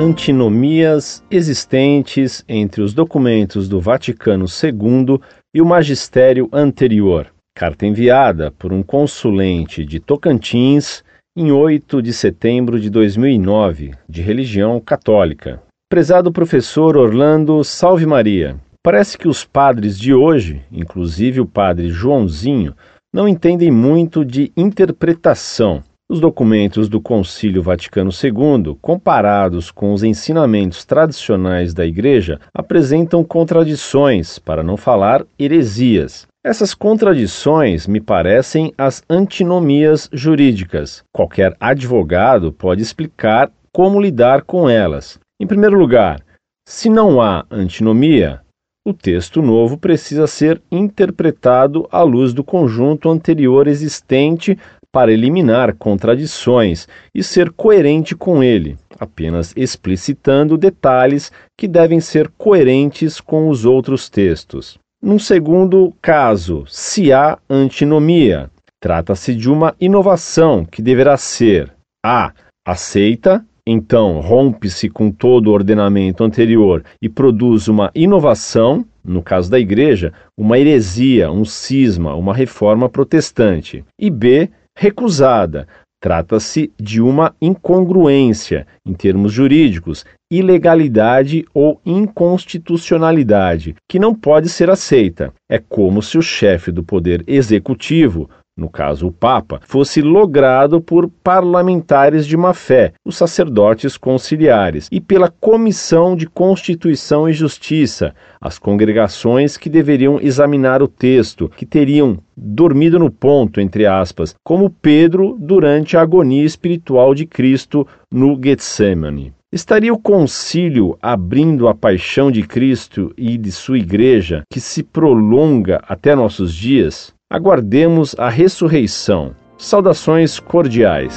antinomias existentes entre os documentos do Vaticano II e o magistério anterior. Carta enviada por um consulente de Tocantins em 8 de setembro de 2009, de religião católica. Prezado professor Orlando Salve Maria, parece que os padres de hoje, inclusive o padre Joãozinho, não entendem muito de interpretação. Os documentos do Concílio Vaticano II, comparados com os ensinamentos tradicionais da Igreja, apresentam contradições, para não falar heresias. Essas contradições me parecem as antinomias jurídicas. Qualquer advogado pode explicar como lidar com elas. Em primeiro lugar, se não há antinomia, o texto novo precisa ser interpretado à luz do conjunto anterior existente para eliminar contradições e ser coerente com ele, apenas explicitando detalhes que devem ser coerentes com os outros textos. Num segundo caso, se há antinomia, trata-se de uma inovação que deverá ser a. aceita então rompe-se com todo o ordenamento anterior e produz uma inovação, no caso da igreja, uma heresia, um cisma, uma reforma protestante. E B, recusada. Trata-se de uma incongruência, em termos jurídicos, ilegalidade ou inconstitucionalidade, que não pode ser aceita. É como se o chefe do poder executivo no caso o Papa, fosse logrado por parlamentares de má fé, os sacerdotes conciliares, e pela Comissão de Constituição e Justiça, as congregações que deveriam examinar o texto, que teriam dormido no ponto, entre aspas, como Pedro durante a agonia espiritual de Cristo no Getsemane. Estaria o concílio abrindo a paixão de Cristo e de sua igreja, que se prolonga até nossos dias? Aguardemos a ressurreição. Saudações cordiais.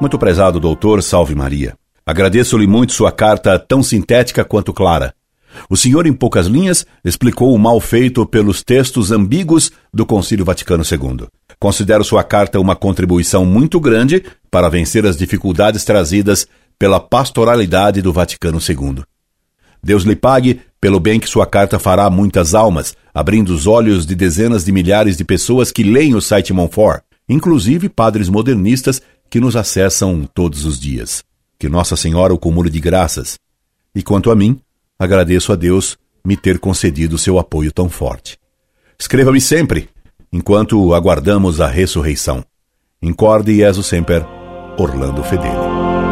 Muito prezado doutor, salve Maria. Agradeço-lhe muito sua carta tão sintética quanto clara. O senhor, em poucas linhas, explicou o mal feito pelos textos ambíguos do Concílio Vaticano II. Considero sua carta uma contribuição muito grande para vencer as dificuldades trazidas pela pastoralidade do Vaticano II. Deus lhe pague pelo bem que sua carta fará a muitas almas, abrindo os olhos de dezenas de milhares de pessoas que leem o site Monfort, inclusive padres modernistas que nos acessam todos os dias. Que Nossa Senhora o cumule de graças. E quanto a mim, agradeço a Deus me ter concedido seu apoio tão forte. Escreva-me sempre, enquanto aguardamos a ressurreição. Incorde Jesus Semper, Orlando Fedeli.